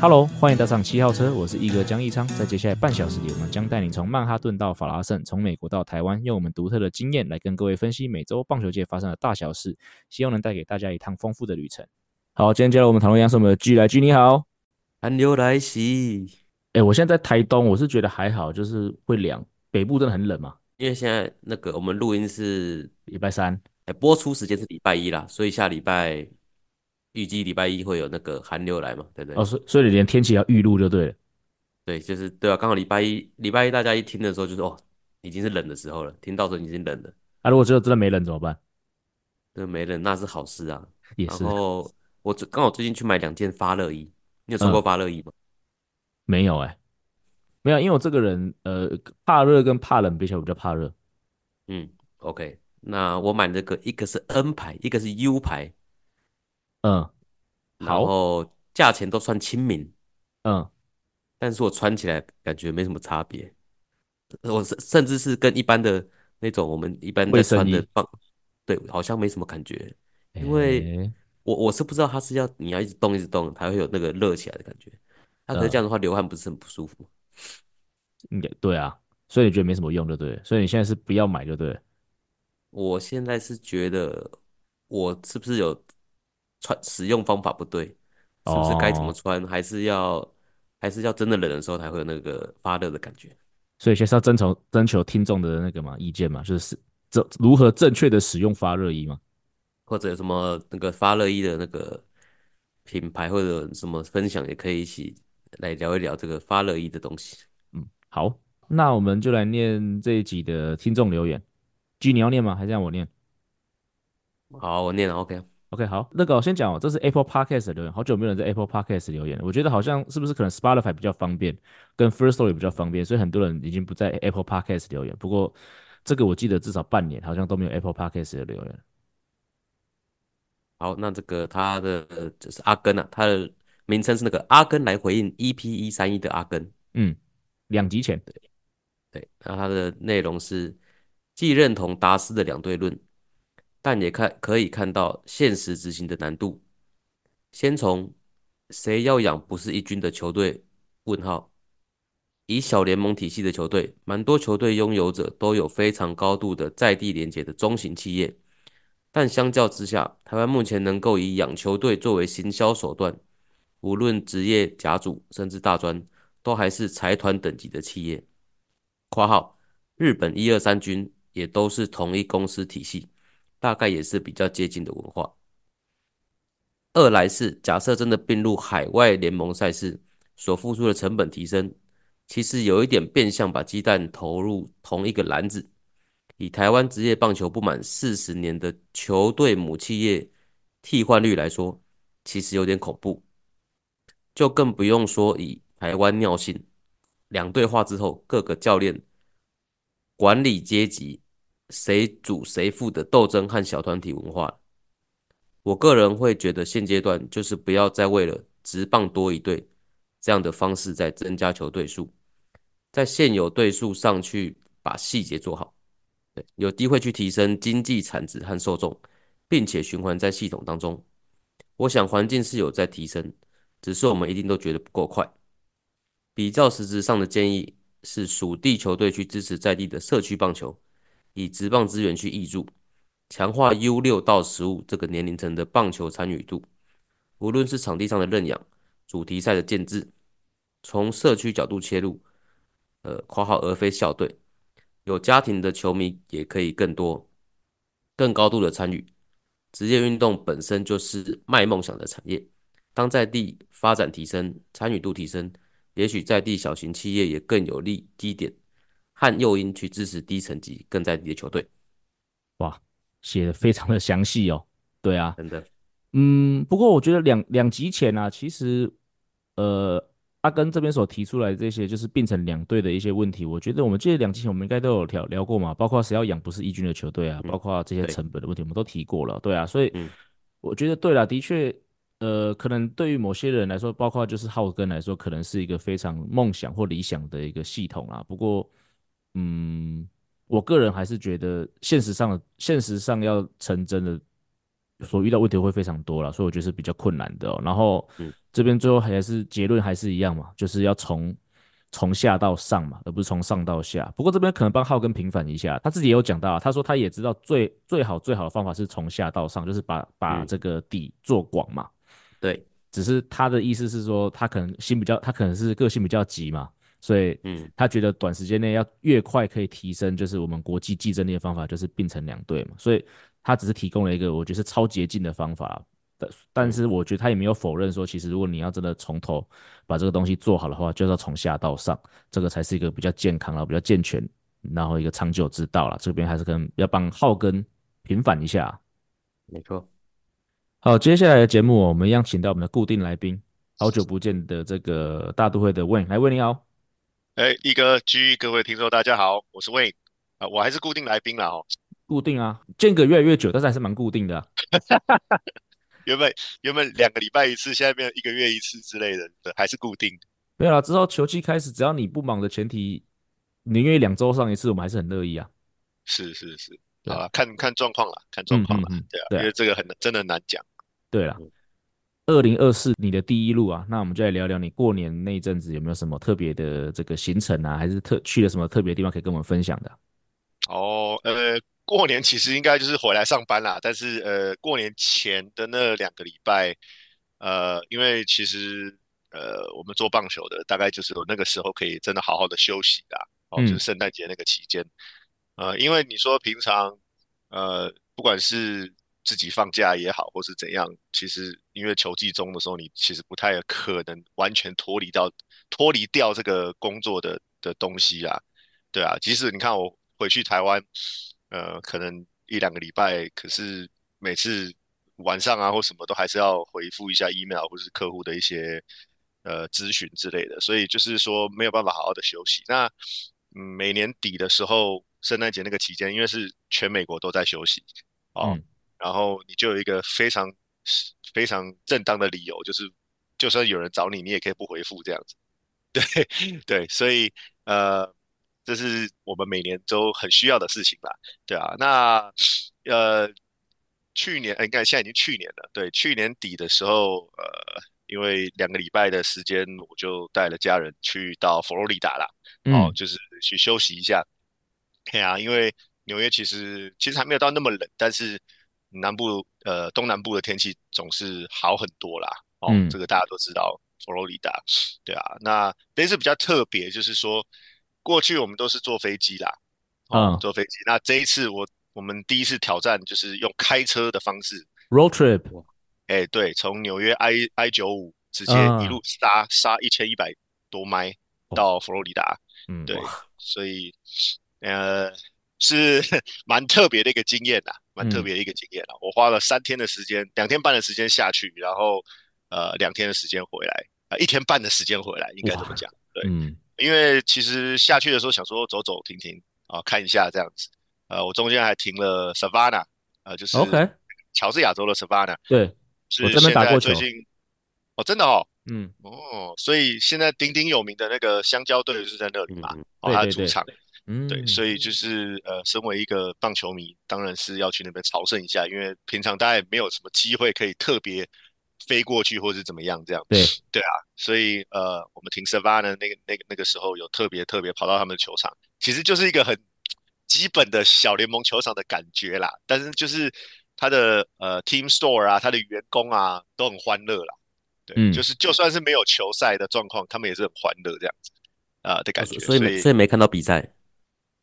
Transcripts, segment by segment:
Hello，欢迎搭上七号车，我是一哥江一昌。在接下来半小时里，我们将带你从曼哈顿到法拉盛，从美国到台湾，用我们独特的经验来跟各位分析美洲棒球界发生的大小事，希望能带给大家一趟丰富的旅程。好，今天加入我们讨论一样是我们的 G 来 G，你好，寒流来袭。哎，我现在在台东，我是觉得还好，就是会凉。北部真的很冷嘛？因为现在那个我们录音是礼拜三，哎，播出时间是礼拜一啦，所以下礼拜。预计礼拜一会有那个寒流来嘛，对不对？哦，所所以你连天气要预录就对了。对，就是对啊，刚好礼拜一，礼拜一大家一听的时候就是哦，已经是冷的时候了，听到时候已经冷了。啊，如果最后真的没冷怎么办？真的没冷那是好事啊。也是。然后我刚好最近去买两件发热衣，你有穿过发热衣吗？嗯、没有哎、欸，没有，因为我这个人呃怕热跟怕冷比起来，我比较怕热。嗯，OK，那我买这个一个是 N 牌，一个是 U 牌。嗯，然后价钱都算亲民，嗯，但是我穿起来感觉没什么差别，我甚甚至是跟一般的那种我们一般在穿的棒，对，好像没什么感觉，因为我我是不知道它是要你要一直动一直动才会有那个热起来的感觉，它可是这样的话流汗不是很不舒服，嗯，对啊，所以你觉得没什么用就对，所以你现在是不要买就对，我现在是觉得我是不是有。穿使用方法不对，是不是该怎么穿？还是要还是要真的冷的时候才会有那个发热的感觉？所以先是要征求征求听众的那个嘛意见嘛，就是这如何正确的使用发热衣嘛？或者有什么那个发热衣的那个品牌或者什么分享，也可以一起来聊一聊这个发热衣的东西。嗯，好，那我们就来念这一集的听众留言。G，你要念吗？还是让我念？好，我念了，OK。OK，好，那个我先讲哦，这是 Apple Podcast 的留言，好久没有人在 Apple Podcast 留言了。我觉得好像是不是可能 Spotify 比较方便，跟 First Story 比较方便，所以很多人已经不在 Apple Podcast 留言。不过这个我记得至少半年好像都没有 Apple Podcast 的留言。好，那这个他的就是阿根啊，他的名称是那个阿根来回应 EP 一三一的阿根，嗯，两集前，对，对，那他的内容是既认同达斯的两对论。但也看可以看到现实执行的难度。先从谁要养不是一军的球队？问号。以小联盟体系的球队，蛮多球队拥有者都有非常高度的在地连结的中型企业。但相较之下，台湾目前能够以养球队作为行销手段，无论职业甲组甚至大专，都还是财团等级的企业。括号，日本一二三军也都是同一公司体系。大概也是比较接近的文化。二来是假设真的并入海外联盟赛事，所付出的成本提升，其实有一点变相把鸡蛋投入同一个篮子。以台湾职业棒球不满四十年的球队母企业替换率来说，其实有点恐怖。就更不用说以台湾尿性，两队化之后，各个教练、管理阶级。谁主谁负的斗争和小团体文化，我个人会觉得现阶段就是不要再为了直棒多一队这样的方式再增加球队数，在现有队数上去把细节做好，对，有机会去提升经济产值和受众，并且循环在系统当中。我想环境是有在提升，只是我们一定都觉得不够快。比较实质上的建议是属地球队去支持在地的社区棒球。以职棒资源去挹注，强化 U 六到十五这个年龄层的棒球参与度。无论是场地上的认养、主题赛的建制，从社区角度切入，呃，括号而非校队，有家庭的球迷也可以更多、更高度的参与。职业运动本身就是卖梦想的产业，当在地发展提升、参与度提升，也许在地小型企业也更有利基点。和诱因去支持低层级更在地的球队，哇，写的非常的详细哦。对啊，真的，嗯，不过我觉得两两集前啊，其实，呃，阿根这边所提出来这些就是变成两队的一些问题，我觉得我们这两集前我们应该都有聊聊过嘛，包括谁要养不是一军的球队啊，嗯、包括这些成本的问题，我们都提过了，对啊，所以，我觉得对了，的确，呃，可能对于某些人来说，包括就是浩根来说，可能是一个非常梦想或理想的一个系统啦。不过，嗯，我个人还是觉得现实上，现实上要成真的，所遇到问题会非常多了，所以我觉得是比较困难的哦。然后，嗯，这边最后还是结论还是一样嘛，就是要从。从下到上嘛，而不是从上到下。不过这边可能帮浩根平反一下，他自己也有讲到，他说他也知道最最好最好的方法是从下到上，就是把把这个底做广嘛。对，只是他的意思是说，他可能心比较，他可能是个性比较急嘛，所以嗯，他觉得短时间内要越快可以提升，就是我们国际竞争力的方法就是并成两队嘛。所以他只是提供了一个我觉得是超捷径的方法。但但是我觉得他也没有否认说，其实如果你要真的从头把这个东西做好的话，就是要从下到上，这个才是一个比较健康、然后比较健全，然后一个长久之道了。这边还是可能要帮浩根平反一下。没错。好，接下来的节目我们一样请到我们的固定来宾，好久不见的这个大都会的 Wayne，来 Wayne 你好。哎，一哥，G，各位听众大家好，我是 Wayne 啊，我还是固定来宾了哦。固定啊，间隔越来越久，但是还是蛮固定的啊。原本原本两个礼拜一次，现在变成一个月一次之类的，还是固定。没有啦，之后球季开始，只要你不忙的前提，你愿意两周上一次，我们还是很乐意啊。是是是，好啊，看看状况啦，看状况啦，对啊，因为这个很真的难讲。对了，二零二四你的第一路啊，那我们就来聊聊你过年那一阵子有没有什么特别的这个行程啊，还是特去了什么特别的地方可以跟我们分享的？哦，呃。过年其实应该就是回来上班啦，但是呃，过年前的那两个礼拜，呃，因为其实呃，我们做棒球的大概就是有那个时候可以真的好好的休息啦，哦，就是圣诞节那个期间，呃，因为你说平常呃，不管是自己放假也好，或是怎样，其实因为球季中的时候，你其实不太可能完全脱离到脱离掉这个工作的的东西啊，对啊，即使你看我回去台湾。呃，可能一两个礼拜，可是每次晚上啊或什么都还是要回复一下 email 或是客户的一些呃咨询之类的，所以就是说没有办法好好的休息。那嗯，每年底的时候，圣诞节那个期间，因为是全美国都在休息哦，然后你就有一个非常非常正当的理由，就是就算有人找你，你也可以不回复这样子。对对，所以呃。这是我们每年都很需要的事情吧？对啊，那呃，去年应该现在已经去年了。对，去年底的时候，呃，因为两个礼拜的时间，我就带了家人去到佛罗里达了，嗯、哦，就是去休息一下。对啊，因为纽约其实其实还没有到那么冷，但是南部呃东南部的天气总是好很多啦。哦，嗯、这个大家都知道，佛罗里达。对啊，那这次比较特别，就是说。过去我们都是坐飞机啦，啊、嗯，坐飞机。那这一次我我们第一次挑战就是用开车的方式，road trip。哎、欸，对，从纽约 I I 九五直接一路杀杀一千一百多迈到佛罗里达，嗯，对，所以呃是 蛮特别的一个经验啦，蛮特别的一个经验啦。嗯、我花了三天的时间，两天半的时间下去，然后呃两天的时间回来，啊、呃，一天半的时间回来，应该这么讲，对，嗯。因为其实下去的时候想说走走停停啊，看一下这样子，呃，我中间还停了 Savannah，呃，就是乔治亚州的 Savannah，对，是现在最近，哦，真的哦，嗯，哦，所以现在鼎鼎有名的那个香蕉队是在那里嘛，哦，他的主场，嗯，对，所以就是呃，身为一个棒球迷，当然是要去那边朝圣一下，因为平常大家也没有什么机会可以特别。飞过去或是怎么样这样？对对啊，所以呃，我们停 Savannah 那个那个那个时候有特别特别跑到他们的球场，其实就是一个很基本的小联盟球场的感觉啦。但是就是他的呃 Team Store 啊，他的员工啊都很欢乐啦。对，嗯、就是就算是没有球赛的状况，他们也是很欢乐这样子啊、呃、的感觉。所以没所以没看到比赛，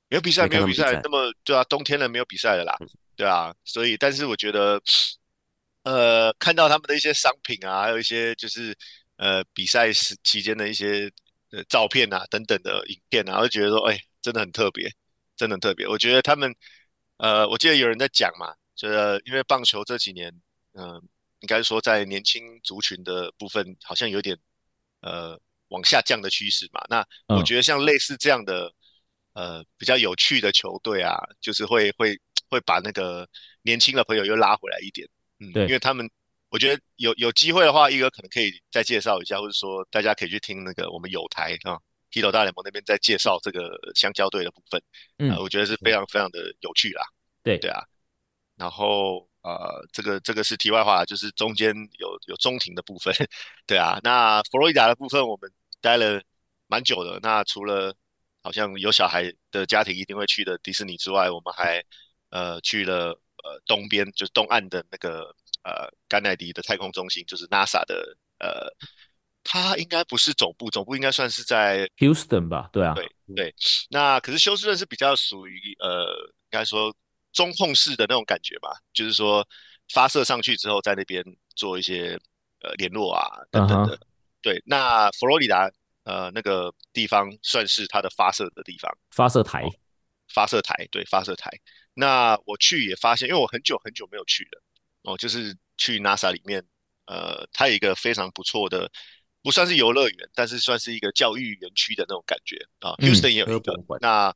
没有比赛没有比赛，那么对啊，冬天了没有比赛了啦，嗯、对啊，所以但是我觉得。呃，看到他们的一些商品啊，还有一些就是呃比赛时期间的一些呃照片啊等等的影片啊，我就觉得说，哎，真的很特别，真的很特别。我觉得他们，呃，我记得有人在讲嘛，就是因为棒球这几年，嗯、呃，应该说在年轻族群的部分好像有点呃往下降的趋势嘛。那我觉得像类似这样的呃比较有趣的球队啊，就是会会会把那个年轻的朋友又拉回来一点。嗯，对，因为他们我觉得有有机会的话，一哥可能可以再介绍一下，或者说大家可以去听那个我们有台啊，Hito 大联盟那边在介绍这个香蕉队的部分，嗯、呃，我觉得是非常非常的有趣啦。对。对啊，然后呃，这个这个是题外话，就是中间有有中庭的部分，对啊，那佛罗里达的部分我们待了蛮久的，那除了好像有小孩的家庭一定会去的迪士尼之外，我们还呃去了呃东边，就是东岸的那个呃甘乃迪的太空中心，就是 NASA 的呃，它应该不是总部，总部应该算是在 Houston 吧？对啊，对对。那可是休斯顿是比较属于呃，应该说中控式的那种感觉吧，就是说发射上去之后，在那边做一些呃联络啊等等的。Uh huh. 对，那佛罗里达。呃，那个地方算是它的发射的地方，发射台，哦、发射台，对，发射台。那我去也发现，因为我很久很久没有去了，哦，就是去 NASA 里面，呃，它有一个非常不错的，不算是游乐园，但是算是一个教育园区的那种感觉啊。嗯、Houston 也有一个，那，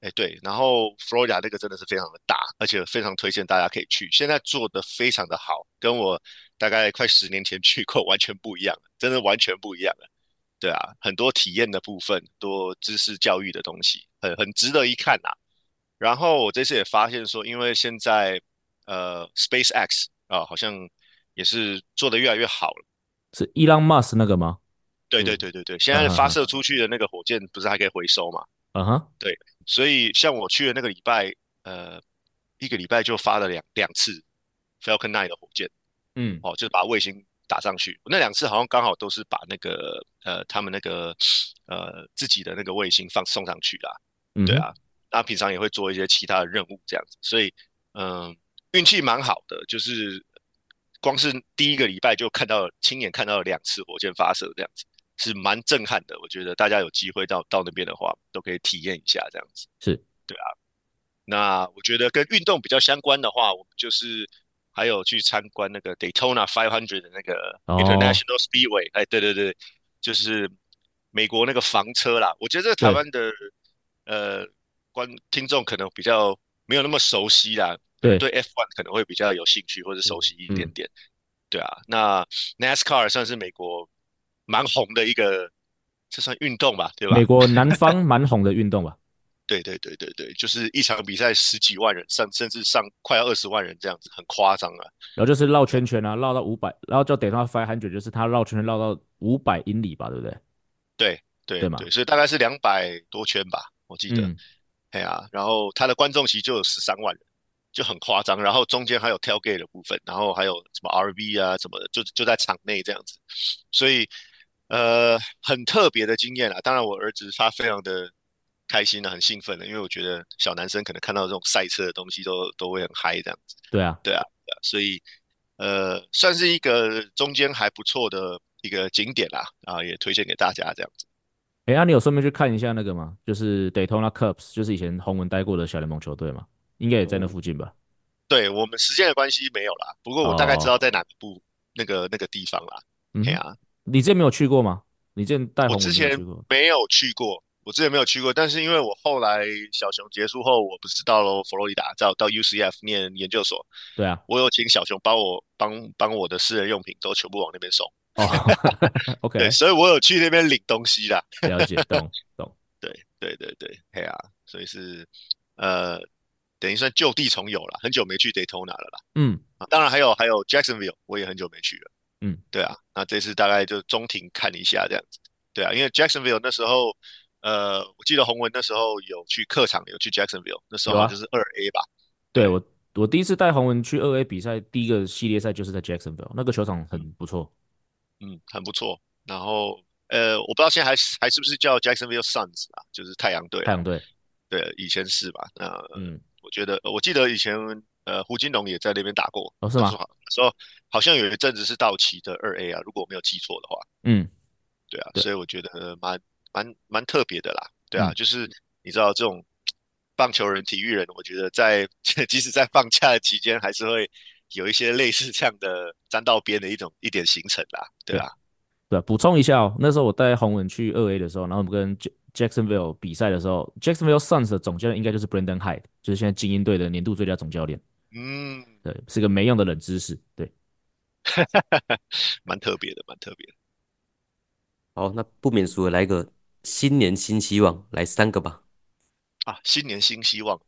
哎，对，然后 Florida 那个真的是非常的大，而且非常推荐大家可以去。现在做的非常的好，跟我大概快十年前去过完全不一样，真的完全不一样了。对啊，很多体验的部分，多知识教育的东西，很很值得一看呐、啊。然后我这次也发现说，因为现在呃，SpaceX 啊，好像也是做的越来越好了。是伊朗马斯那个吗？对对对对对，现在发射出去的那个火箭不是还可以回收吗？嗯哼、uh，huh. 对，所以像我去的那个礼拜，呃，一个礼拜就发了两两次 Falcon 9的火箭，嗯，哦，就是把卫星。打上去，那两次好像刚好都是把那个呃他们那个呃自己的那个卫星放送上去啦，嗯、对啊，那平常也会做一些其他的任务这样子，所以嗯运气蛮好的，就是光是第一个礼拜就看到亲眼看到了两次火箭发射这样子，是蛮震撼的。我觉得大家有机会到到那边的话，都可以体验一下这样子，是对啊。那我觉得跟运动比较相关的话，我们就是。还有去参观那个 Daytona 500的那个 International Speedway，哎，对对对，就是美国那个房车啦。我觉得这个台湾的呃观听众可能比较没有那么熟悉啦，对对 F1 可能会比较有兴趣或者熟悉一点点。嗯、对啊，那 NASCAR 算是美国蛮红的一个，这算运动吧，对吧？美国南方蛮红的运动吧。对对对对对，就是一场比赛十几万人上，甚至上快要二十万人这样子，很夸张啊。然后就是绕圈圈啊，绕到五百，然后就等于他 five hundred，就是他绕圈圈绕到五百英里吧，对不对？对对对嘛，所以大概是两百多圈吧，我记得。哎呀、然后他的观众席就有十三万人，就很夸张。然后中间还有 tailgate 的部分，然后还有什么 RV 啊什么的，就就在场内这样子。所以呃，很特别的经验啊。当然，我儿子他非常的。开心的，很兴奋的，因为我觉得小男生可能看到这种赛车的东西都都会很嗨这样子。对啊，对啊，对啊，所以呃，算是一个中间还不错的一个景点啦，啊，也推荐给大家这样子。哎，那你有顺便去看一下那个吗？就是 Daytona Cubs，就是以前洪文待过的小联盟球队嘛，应该也在那附近吧？嗯、对我们时间的关系没有啦，不过我大概知道在哪部、哦、那个那个地方啦。嗯，对啊，你之前没有去过吗？你之前带我之前没有去过。我之前没有去过，但是因为我后来小熊结束后，我不是到了佛罗里达，到到 UCF 念研究所。对啊，我有请小熊帮我帮帮我的私人用品都全部往那边送。哦，OK，对，所以我有去那边领东西啦。了解，懂 懂。对对对对，嘿啊，所以是呃，等于算就地重游了，很久没去 Daytona 了啦。嗯，当然还有还有 Jacksonville，我也很久没去了。嗯，对啊，那这次大概就中庭看一下这样子。对啊，因为 Jacksonville 那时候。呃，我记得洪文那时候有去客场，有去 Jacksonville，那时候就是二 A 吧。啊、对我，我第一次带洪文去二 A 比赛，第一个系列赛就是在 Jacksonville，那个球场很不错。嗯，很不错。然后，呃，我不知道现在还是还是不是叫 Jacksonville Suns 啊，就是太阳队。太阳队。对，以前是吧？那嗯，我觉得，我记得以前呃，胡金龙也在那边打过。哦，是吗？说好像有一阵子是道奇的二 A 啊，如果我没有记错的话。嗯，对啊，对所以我觉得蛮。蛮蛮特别的啦，对啊，嗯、就是你知道这种棒球人、体育人，我觉得在 即使在放假的期间，还是会有一些类似这样的沾到边的一种一点行程啦，对啊，对啊，补充一下哦，那时候我带洪文去二 A 的时候，然后我们跟 Jacksonville 比赛的时候，Jacksonville Suns 的总教练应该就是 Brandon Hyde，就是现在精英队的年度最佳总教练。嗯，对，是个没用的冷知识。对，蛮特别的，蛮特别的。好，那不免俗的来个新年新希望，来三个吧。啊，新年新希望。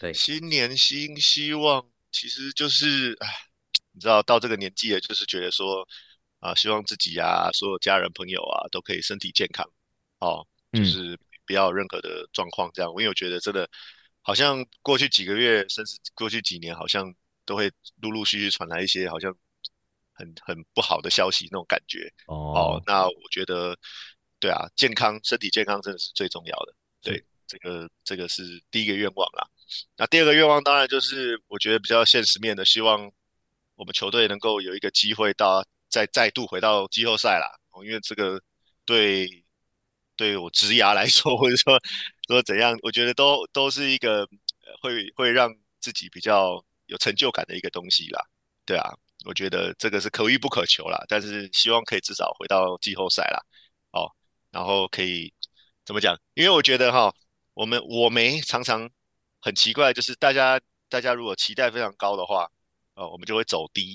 对，新年新希望，其实就是，哎，你知道到这个年纪了，就是觉得说，啊，希望自己啊，所有家人朋友啊，都可以身体健康，哦，就是不要有任何的状况这样。因为我觉得真的，好像过去几个月，甚至过去几年，好像都会陆陆续续传来一些好像很很不好的消息那种感觉。哦，哦，那我觉得，对啊，健康，身体健康真的是最重要的。对，这个这个是第一个愿望啦。那第二个愿望当然就是我觉得比较现实面的，希望我们球队能够有一个机会到再再度回到季后赛啦。因为这个对对我职涯来说，或者说说怎样，我觉得都都是一个会会让自己比较有成就感的一个东西啦。对啊，我觉得这个是可遇不可求啦，但是希望可以至少回到季后赛啦。哦，然后可以怎么讲？因为我觉得哈，我们我没常常。很奇怪，就是大家大家如果期待非常高的话，呃，我们就会走低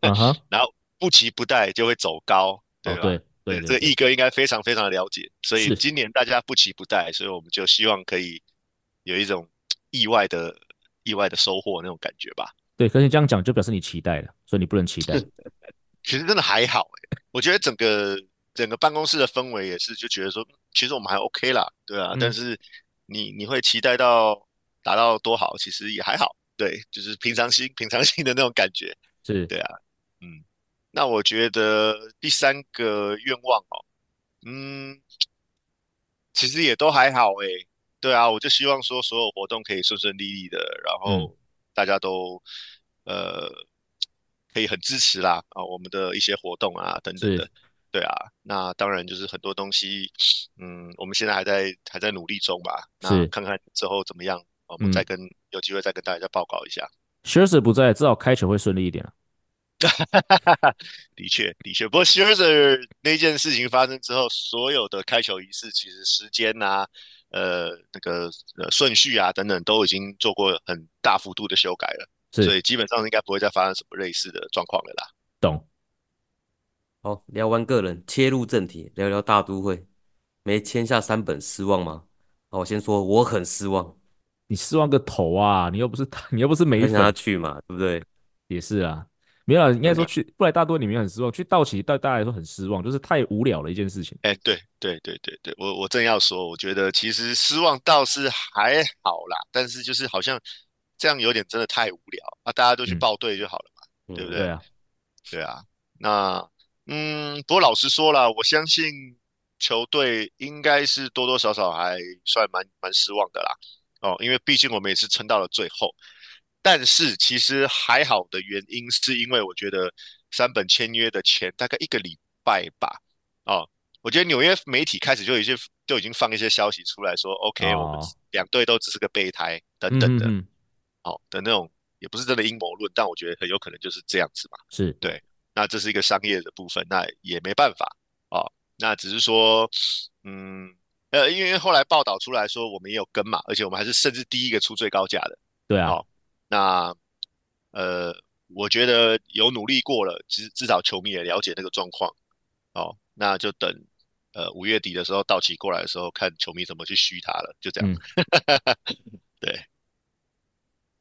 ，uh. 然后不期不待就会走高，对吧？Oh, 对这个毅哥应该非常非常的了解，所以今年大家不期不待，所以我们就希望可以有一种意外的意外的收获那种感觉吧。对，可是你这样讲就表示你期待了，所以你不能期待。其实真的还好哎，我觉得整个整个办公室的氛围也是，就觉得说，其实我们还 OK 啦，对啊，嗯、但是你你会期待到。达到多好，其实也还好，对，就是平常心、平常心的那种感觉，是对啊，嗯，那我觉得第三个愿望哦，嗯，其实也都还好诶，对啊，我就希望说所有活动可以顺顺利利的，然后大家都、嗯、呃可以很支持啦啊，我们的一些活动啊等等的。对啊，那当然就是很多东西，嗯，我们现在还在还在努力中吧，那看看之后怎么样。我们再跟、嗯、有机会再跟大家报告一下。Scherzer 不在，至少开球会顺利一点啊。的确，的确。不过 Scherzer 那件事情发生之后，所有的开球仪式，其实时间啊，呃，那个呃顺序啊等等，都已经做过很大幅度的修改了，所以基本上应该不会再发生什么类似的状况了啦。懂。好，聊完个人，切入正题，聊聊大都会。没签下三本，失望吗？好，我先说，我很失望。你失望个头啊！你又不是 你又不是没想他去嘛，对不对？也是啊，没有，应该说去布莱大多里面很失望，去道奇对大家来说很失望，就是太无聊了一件事情。哎、欸，对对对对对，我我正要说，我觉得其实失望倒是还好啦，但是就是好像这样有点真的太无聊啊，大家都去报队就好了嘛，嗯、对不对？对啊，对啊。那嗯，不过老实说了，我相信球队应该是多多少少还算蛮蛮失望的啦。哦，因为毕竟我们也是撑到了最后，但是其实还好的原因是因为我觉得三本签约的前大概一个礼拜吧，哦，我觉得纽约媒体开始就有一些就已经放一些消息出来说，OK，我们两队都只是个备胎等等的，哦的那种也不是真的阴谋论，但我觉得很有可能就是这样子嘛，是对，那这是一个商业的部分，那也没办法哦，那只是说，嗯。呃，因为后来报道出来说我们也有跟嘛，而且我们还是甚至第一个出最高价的。对啊，哦、那呃，我觉得有努力过了，其实至少球迷也了解那个状况。哦，那就等呃五月底的时候道奇过来的时候，看球迷怎么去虚他了，就这样。嗯、对。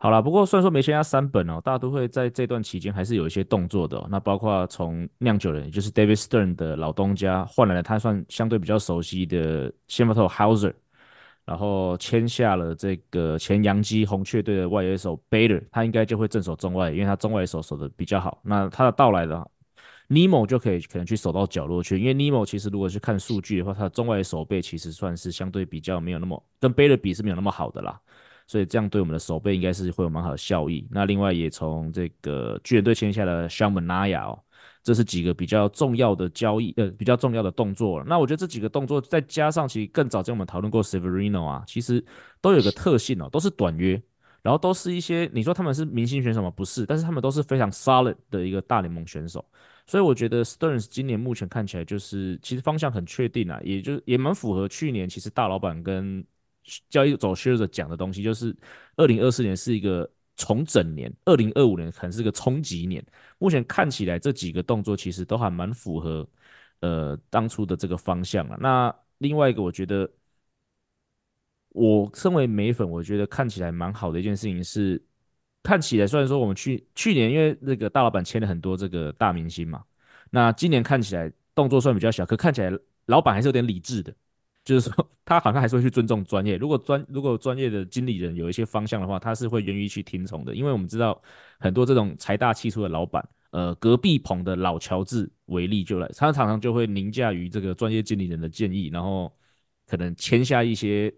好了，不过虽然说没签下三本哦，大家都会在这段期间还是有一些动作的、那包括从酿酒人，也就是 David Stern 的老东家换来了他算相对比较熟悉的先发投 Houser，然后签下了这个前洋基红雀队的外野手 Bader，他应该就会镇守中外，因为他中外手守的比较好。那他的到来的 Nemo 就可以可能去守到角落去，因为 Nemo 其实如果去看数据的话，他的中外守备其实算是相对比较没有那么跟 Bader 比是没有那么好的啦。所以这样对我们的手背应该是会有蛮好的效益。那另外也从这个巨人队签下了 Sean Manaea 哦，这是几个比较重要的交易，呃，比较重要的动作了。那我觉得这几个动作再加上其实更早前我们讨论过 Severino 啊，其实都有个特性哦，都是短约，然后都是一些你说他们是明星选手吗？不是，但是他们都是非常 solid 的一个大联盟选手。所以我觉得 Stearns 今年目前看起来就是其实方向很确定啊，也就也蛮符合去年其实大老板跟交易走学者讲的东西，就是二零二四年是一个重整年，二零二五年可能是个冲击年。目前看起来这几个动作其实都还蛮符合呃当初的这个方向啊。那另外一个，我觉得我身为美粉，我觉得看起来蛮好的一件事情是，看起来虽然说我们去去年因为那个大老板签了很多这个大明星嘛，那今年看起来动作算比较小，可看起来老板还是有点理智的。就是说，他好像还是会去尊重专业。如果专如果专业的经理人有一些方向的话，他是会愿意去听从的。因为我们知道很多这种财大气粗的老板，呃，隔壁棚的老乔治为例就来，他常常就会凌驾于这个专业经理人的建议，然后可能签下一些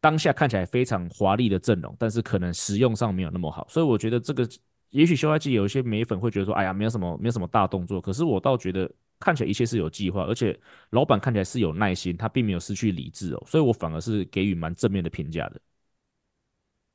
当下看起来非常华丽的阵容，但是可能实用上没有那么好。所以我觉得这个也许休赛季有一些美粉会觉得说，哎呀，没有什么没有什么大动作。可是我倒觉得。看起来一切是有计划，而且老板看起来是有耐心，他并没有失去理智哦，所以我反而是给予蛮正面的评价的。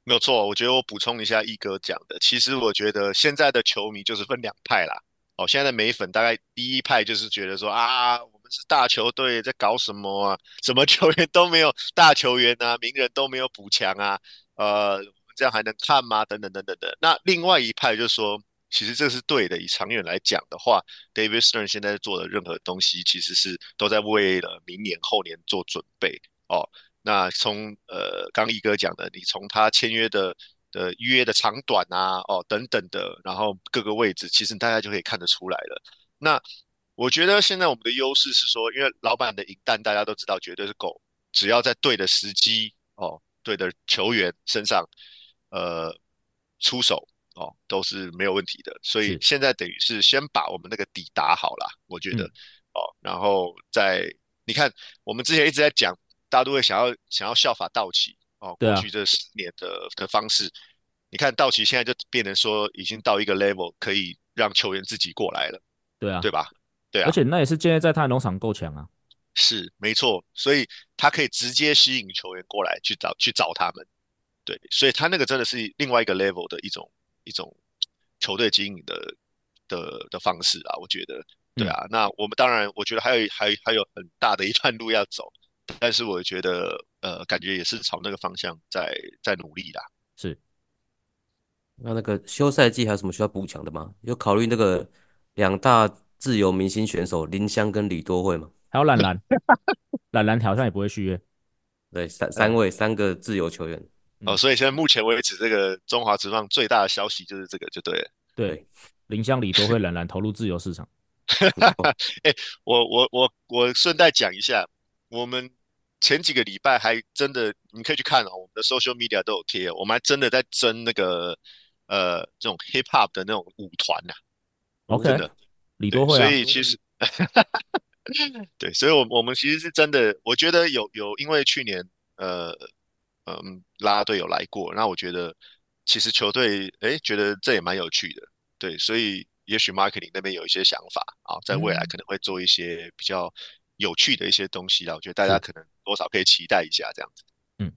没有错，我觉得我补充一下一哥讲的，其实我觉得现在的球迷就是分两派啦。哦，现在的美粉大概第一派就是觉得说啊，我们是大球队，在搞什么啊？什么球员都没有，大球员啊，名人都没有补强啊，呃，这样还能看吗？等等等等的。那另外一派就是说。其实这是对的。以长远来讲的话，David Stern 现在做的任何东西，其实是都在为了明年后年做准备哦。那从呃刚一哥讲的，你从他签约的的约的长短啊，哦等等的，然后各个位置，其实大家就可以看得出来了。那我觉得现在我们的优势是说，因为老板的银弹大家都知道绝对是够，只要在对的时机哦，对的球员身上呃出手。哦，都是没有问题的，所以现在等于是先把我们那个底打好了，我觉得、嗯、哦，然后再你看，我们之前一直在讲，大家都会想要想要效法道奇哦，过去这十年的、啊、的方式，你看道奇现在就变成说已经到一个 level 可以让球员自己过来了，对啊，对吧？对啊，而且那也是建立在他的农场够强啊，是没错，所以他可以直接吸引球员过来去找去找他们，对，所以他那个真的是另外一个 level 的一种。一种球队经营的的的方式啊，我觉得，对啊，嗯、那我们当然，我觉得还有还还有很大的一段路要走，但是我觉得，呃，感觉也是朝那个方向在在努力啦。是。那那个休赛季还有什么需要补强的吗？有考虑那个两大自由明星选手林香跟李多慧吗？还有懒兰，懒兰好像也不会续约。对，三三位三个自由球员。哦，所以现在目前为止，这个中华职棒最大的消息就是这个，就对了。对，林香里都会冉冉投入自由市场。哎、欸，我我我我顺带讲一下，我们前几个礼拜还真的，你可以去看哦，我们的 social media 都有贴，我们还真的在争那个呃这种 hip hop 的那种舞团呐。OK，真的，李多会、啊。所以其实，对，所以我我们其实是真的，我觉得有有，因为去年呃。嗯，啦啦队有来过，那我觉得其实球队哎，觉得这也蛮有趣的，对，所以也许 marketing 那边有一些想法啊，在未来可能会做一些比较有趣的一些东西啊，我觉得大家可能多少可以期待一下这样子。嗯，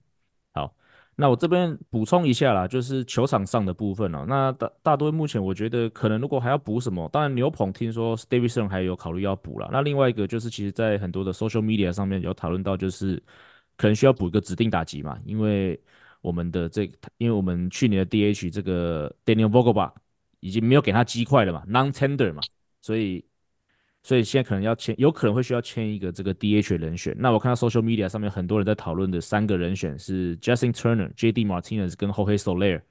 好，那我这边补充一下啦，就是球场上的部分哦，那大大多目前我觉得可能如果还要补什么，当然牛棚听说 Davidson 还有考虑要补了，那另外一个就是其实在很多的 social media 上面有讨论到就是。可能需要补一个指定打击嘛，因为我们的这，因为我们去年的 DH 这个 Daniel Vogelba 已经没有给他鸡块了嘛，non-tender 嘛，所以所以现在可能要签，有可能会需要签一个这个 DH 人选。那我看到 social media 上面很多人在讨论的三个人选是 Justin Turner、JD Martinez 跟 Jorge Soler。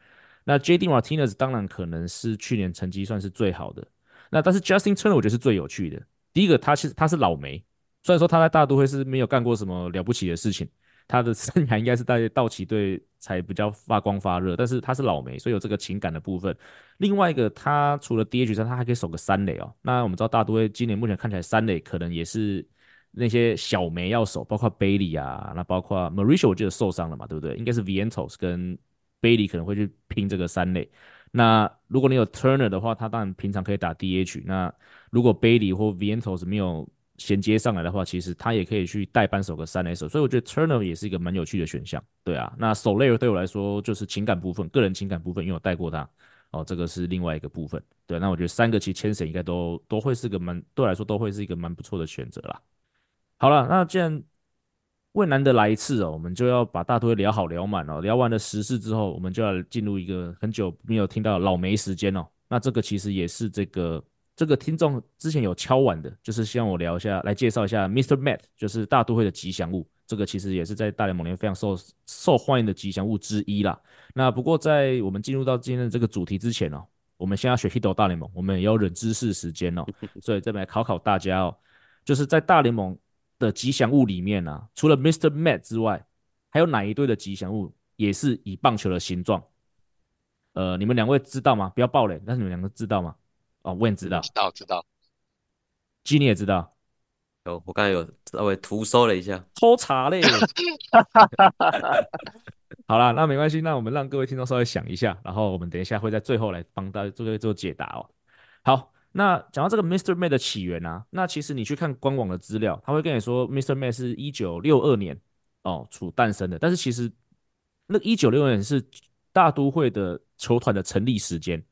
那 JD Martinez 当然可能是去年成绩算是最好的，那但是 Justin Turner 我觉得是最有趣的。第一个，他是他是老梅，虽然说他在大都会是没有干过什么了不起的事情。他的 生涯应该是在道奇队才比较发光发热，但是他是老梅，所以有这个情感的部分。另外一个，他除了 DH 上，他还可以守个三垒哦。那我们知道大都会今年目前看起来三垒可能也是那些小梅要守，包括 Bailey 啊，那包括 Mauricio 我记得受伤了嘛，对不对？应该是 Vientos 跟 Bailey 可能会去拼这个三垒。那如果你有 Turner 的话，他当然平常可以打 DH。那如果 Bailey 或 Vientos 没有衔接上来的话，其实他也可以去代班守个三垒手，所以我觉得 Turner 也是一个蛮有趣的选项。对啊，那 Soler 对我来说就是情感部分，个人情感部分，因为我带过他哦，这个是另外一个部分。对，那我觉得三个其实牵绳应该都都会是个蛮对我来说都会是一个蛮不错的选择啦。好了，那既然为难得来一次哦，我们就要把大都会聊好聊满哦。聊完了时事之后，我们就要进入一个很久没有听到老梅时间哦。那这个其实也是这个这个听众之前有敲碗的，就是希望我聊一下，来介绍一下 Mr. Matt，就是大都会的吉祥物。这个其实也是在大联盟里面非常受受欢迎的吉祥物之一啦。那不过在我们进入到今天的这个主题之前哦，我们先要学 Hito 大联盟，我们也要忍知识时间哦，所以这边来考考大家哦，就是在大联盟的吉祥物里面啊，除了 Mr. Met 之外，还有哪一队的吉祥物也是以棒球的形状？呃，你们两位知道吗？不要爆雷，但是你们两个知道吗？哦，我也知道，知道知道。G 你也知道？有，我刚才有稍微图搜了一下，偷查嘞。好啦，那没关系，那我们让各位听众稍微想一下，然后我们等一下会在最后来帮大家做做解答哦。好，那讲到这个 Mr. May 的起源啊，那其实你去看官网的资料，他会跟你说 Mr. May 是一九六二年哦处诞生的，但是其实那一九六二年是大都会的球团的成立时间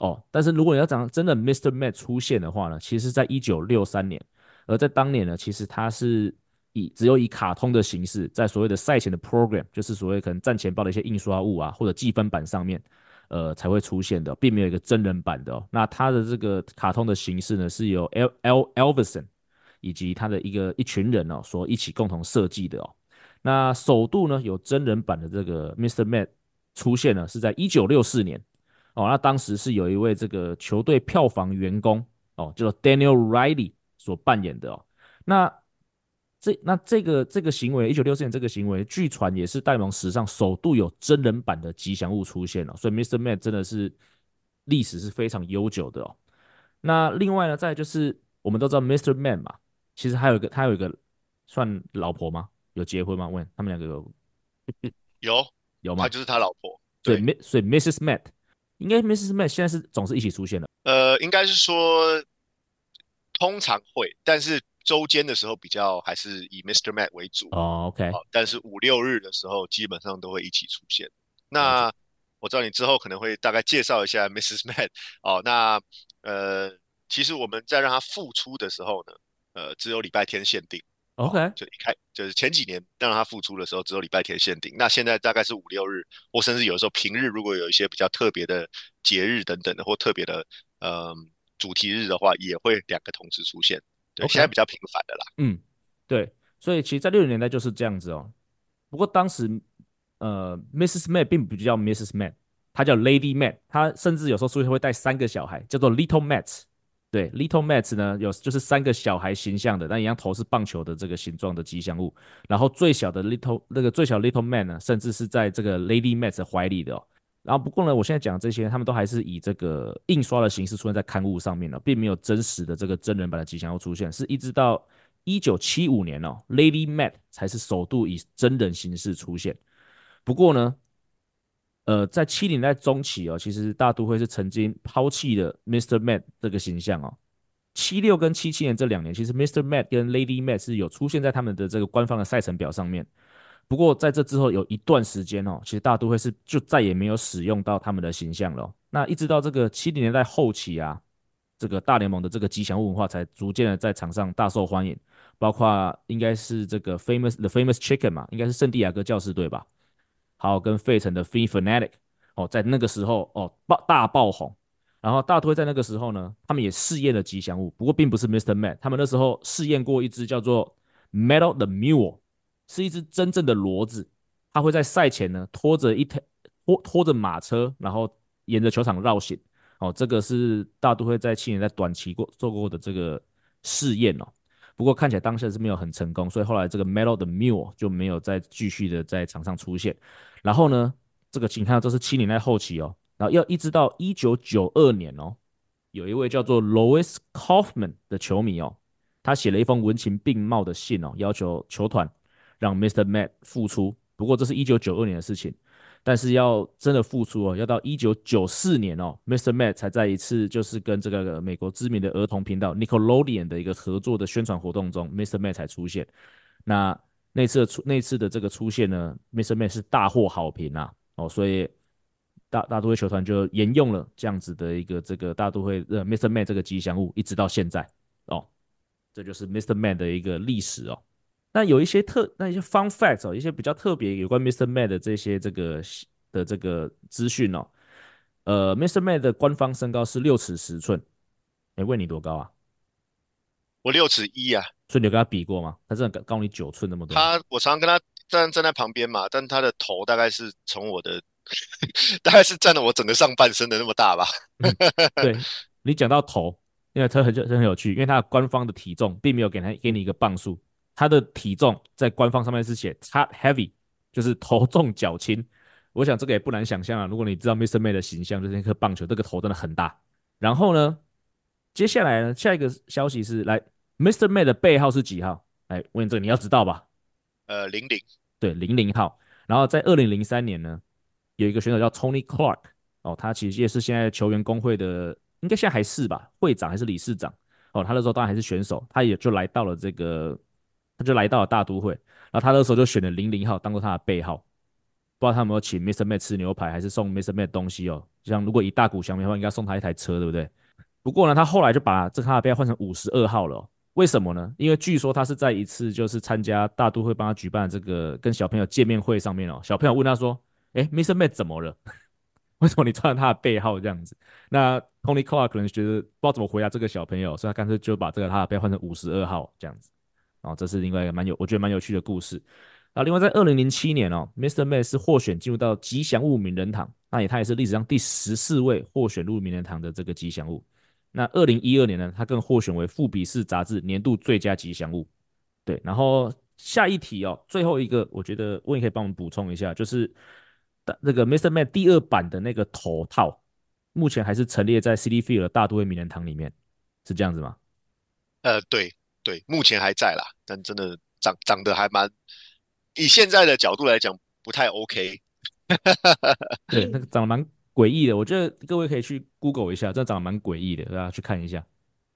哦，但是如果你要讲真的 Mr. Matt 出现的话呢，其实在一九六三年，而在当年呢，其实他是以只有以卡通的形式，在所谓的赛前的 program，就是所谓可能战前报的一些印刷物啊或者积分板上面，呃才会出现的，并没有一个真人版的哦。那他的这个卡通的形式呢，是由 L L Elvison 以及他的一个一群人哦所一起共同设计的哦。那首度呢有真人版的这个 Mr. Met 出现呢，是在一九六四年哦。那当时是有一位这个球队票房员工哦，叫做 Daniel Riley 所扮演的哦。那这那这个这个行为，一九六四年这个行为，据传也是戴蒙史上首度有真人版的吉祥物出现了，所以 Mr. Man 真的是历史是非常悠久的哦。那另外呢，再就是我们都知道 Mr. Man 嘛，其实还有一个他有一个算老婆吗？有结婚吗？问他们两个有 有有吗？他就是他老婆。对，所以 Mrs. Met 应该 Mrs. Met 现在是总是一起出现的。呃，应该是说通常会，但是。周间的时候比较还是以 Mr. Met 为主哦，OK，但是五六日的时候基本上都会一起出现。那我知道你之后可能会大概介绍一下 Mrs. Met 哦。那呃，其实我们在让他复出的时候呢，呃，只有礼拜天限定，OK，就一开就是前几年让他复出的时候只有礼拜天限定。那现在大概是五六日，或甚至有的时候平日，如果有一些比较特别的节日等等的，或特别的呃主题日的话，也会两个同时出现。对，Okay. 现在比较频繁的啦。嗯，对，所以其实，在六零年代就是这样子哦。不过当时，呃，Mrs. Mat 并不叫 Mrs. Mat，她叫 Lady Mat，。她甚至有时候出去会带三个小孩，叫做 Little Met。对，Little Met 呢有就是三个小孩形象的，但一样头是棒球的这个形状的吉祥物。然后最小的 Little 那个最小 Little Man 呢，甚至是在这个 Lady Met 怀里的哦。然后不过呢，我现在讲这些，他们都还是以这个印刷的形式出现在刊物上面了，并没有真实的这个真人版的吉祥物出现，是一直到一九七五年哦，Lady Met 才是首度以真人形式出现。不过呢，呃，在七零年代中期哦，其实大都会是曾经抛弃了 Mister Mat 这个形象哦。七六跟七七年这两年，其实 Mister Mat 跟 Lady Mat 是有出现在他们的这个官方的赛程表上面。不过在这之后有一段时间哦，其实大都会是就再也没有使用到他们的形象了。那一直到这个七零年代后期啊，这个大联盟的这个吉祥物文化才逐渐的在场上大受欢迎，包括应该是这个 famous the famous chicken 嘛，应该是圣地亚哥教士队吧，还有跟费城的 Free Fanatic 哦，在那个时候哦爆大爆红。然后大都会在那个时候呢，他们也试验了吉祥物，不过并不是 Mister Man，他们那时候试验过一只叫做 Metal the Mule。是一只真正的骡子，它会在赛前呢拖着一台拖拖着马车，然后沿着球场绕行。哦，这个是大都会在去年在短期过做过的这个试验哦。不过看起来当下是没有很成功，所以后来这个 Meadow the Mule 就没有再继续的在场上出现。然后呢，这个请看这是七年代后期哦，然后要一直到一九九二年哦，有一位叫做 Louis Kaufman 的球迷哦，他写了一封文情并茂的信哦，要求球团。让 Mr. Matt 复出，不过这是一九九二年的事情，但是要真的复出哦，要到一九九四年哦，Mr. Met 才在一次就是跟这个美国知名的儿童频道 Nickelodeon 的一个合作的宣传活动中，Mr. Met 才出现。那那次的出那次的这个出现呢，Mr. Met 是大获好评啊，哦，所以大大都会球团就沿用了这样子的一个这个大都会呃 Mr. Met 这个吉祥物，一直到现在哦，这就是 Mr. Met 的一个历史哦。那有一些特，那一些 fun facts 哦，一些比较特别有关 Mr. Mad 的这些这个的这个资讯哦。呃，Mr. Mad 的官方身高是六尺十寸。哎，问你多高啊？我六尺一啊。所以你有跟他比过吗？他真的高你九寸那么多。他，我常常跟他站站在旁边嘛，但他的头大概是从我的，大概是占了我整个上半身的那么大吧。嗯、对，你讲到头，因为他很很很有趣，因为他的官方的体重并没有给他给你一个磅数，他的体重在官方上面是写 top heavy，就是头重脚轻。我想这个也不难想象啊，如果你知道 Mr. May 的形象，就是那颗棒球，这个头真的很大。然后呢，接下来呢，下一个消息是来。Mr. May 的背号是几号？哎，问这个你要知道吧？呃，零零，对，零零号。然后在二零零三年呢，有一个选手叫 Tony Clark，哦，他其实也是现在球员工会的，应该现在还是吧，会长还是理事长？哦，他那时候当然还是选手，他也就来到了这个，他就来到了大都会，然后他那时候就选了零零号当做他的背号。不知道他有没有请 Mr. Met 吃牛排，还是送 Mr. Met 东西哦？像如果以大谷翔平的话，应该送他一台车，对不对？不过呢，他后来就把这他的背号换成五十二号了。为什么呢？因为据说他是在一次就是参加大都会帮他举办这个跟小朋友见面会上面哦，小朋友问他说：“哎，Mr. Met 怎么了？为什么你穿了他的背号这样子？”那 Tony Clark 可能觉得不知道怎么回答这个小朋友，所以他干脆就把这个他的背号换成五十二号这样子。哦，这是另外一个蛮有我觉得蛮有趣的故事。啊，另外在二零零七年哦，Mr. May 是获选进入到吉祥物名人堂，那也他也是历史上第十四位获选入名人堂的这个吉祥物。那二零一二年呢，他更获选为富比士杂志年度最佳吉祥物。对，然后下一题哦，最后一个，我觉得问可以帮我们补充一下，就是那个 Mr. May 第二版的那个头套，目前还是陈列在 Citi Field 大都会名人堂里面，是这样子吗？呃，对对，目前还在啦，但真的长长得还蛮，以现在的角度来讲，不太 OK。对，那个长得蛮。诡异的，我觉得各位可以去 Google 一下，这长得蛮诡异的，大家去看一下。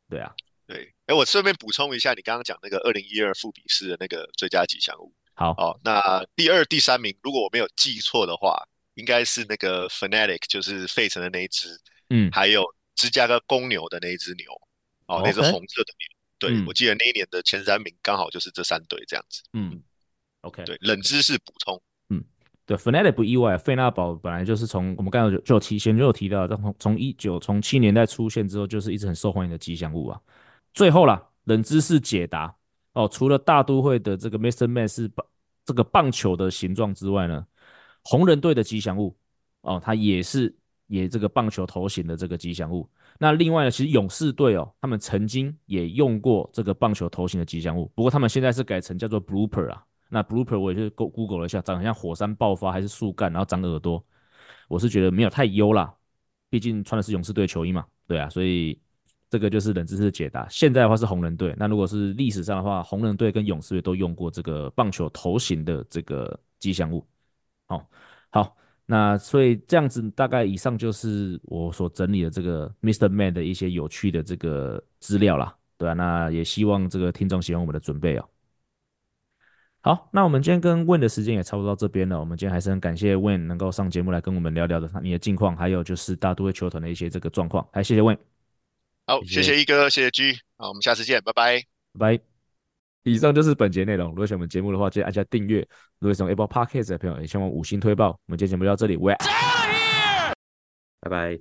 对啊，对，哎，我顺便补充一下，你刚刚讲那个二零一二富比士的那个最佳吉祥物。好，哦，那第二、第三名，如果我没有记错的话，应该是那个 Fanatic，就是费城的那一只，嗯，还有芝加哥公牛的那一只牛，哦那只红色的牛。对，嗯，我记得那一年的前三名刚好就是这三队这样子。嗯，OK，对，冷知识补充。嗯对，Fanatic 不意外，费纳堡本来就是从我们刚才就就有提前就有提到，从从一九从七年代出现之后，就是一直很受欢迎的吉祥物啊。最后啦，冷知识解答哦，除了大都会的这个 Mr. Man 是棒这个棒球的形状之外呢，红人队的吉祥物哦，它也是也这个棒球头型的这个吉祥物。那另外呢，其实勇士队哦，他们曾经也用过这个棒球头型的吉祥物，不过他们现在是改成叫做 Blooper 啊。那 Blooper 我也是 Google 了一下，长得像火山爆发还是树干，然后长耳朵，我是觉得没有太优啦，毕竟穿的是勇士队球衣嘛，对啊，所以这个就是冷知识解答。现在的话是红人队，那如果是历史上的话，红人队跟勇士队都用过这个棒球头型的这个吉祥物。好，好，那所以这样子大概以上就是我所整理的这个 Mr. Man 的一些有趣的这个资料啦，对啊，那也希望这个听众喜欢我们的准备哦。好，那我们今天跟 Win 的时间也差不多到这边了。我们今天还是很感谢 Win 能够上节目来跟我们聊聊的你的近况，还有就是大都会球团的一些这个状况。还谢谢 Win。好，谢谢一哥，谢谢 G。好，我们下次见，拜拜，拜拜。以上就是本节内容。如果喜欢我们节目的话，记得按下订阅。如果喜欢 Apple Podcast 的朋友，也希望五星推爆。我们今天节目就到这里，拜拜。